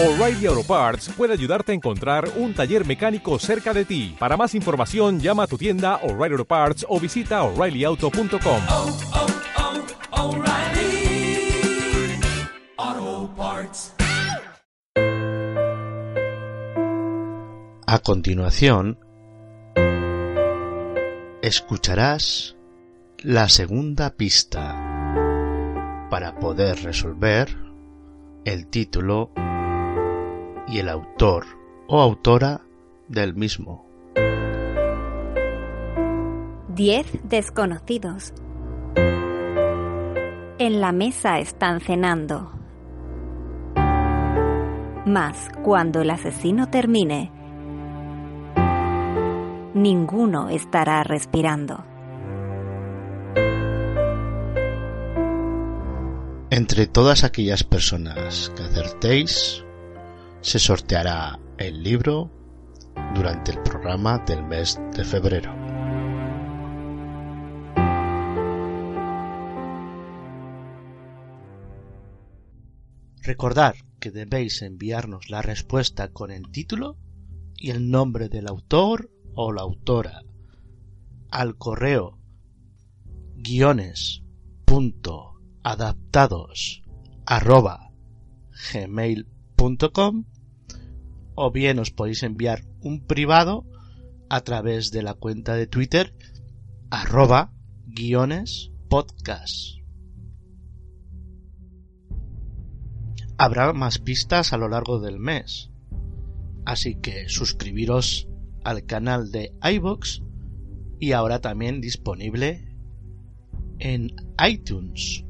O'Reilly Auto Parts puede ayudarte a encontrar un taller mecánico cerca de ti. Para más información, llama a tu tienda O'Reilly Auto Parts o visita oreillyauto.com. oh, oh, Parts. A continuación, escucharás la segunda pista para poder resolver el título y el autor o autora del mismo. Diez desconocidos. En la mesa están cenando. Mas cuando el asesino termine, ninguno estará respirando. Entre todas aquellas personas que acertéis, se sorteará el libro durante el programa del mes de febrero. Recordad que debéis enviarnos la respuesta con el título y el nombre del autor o la autora al correo guiones punto adaptados arroba gmail.com o bien os podéis enviar un privado a través de la cuenta de Twitter arroba guiones podcast. Habrá más pistas a lo largo del mes, así que suscribiros al canal de iVoox y ahora también disponible en iTunes.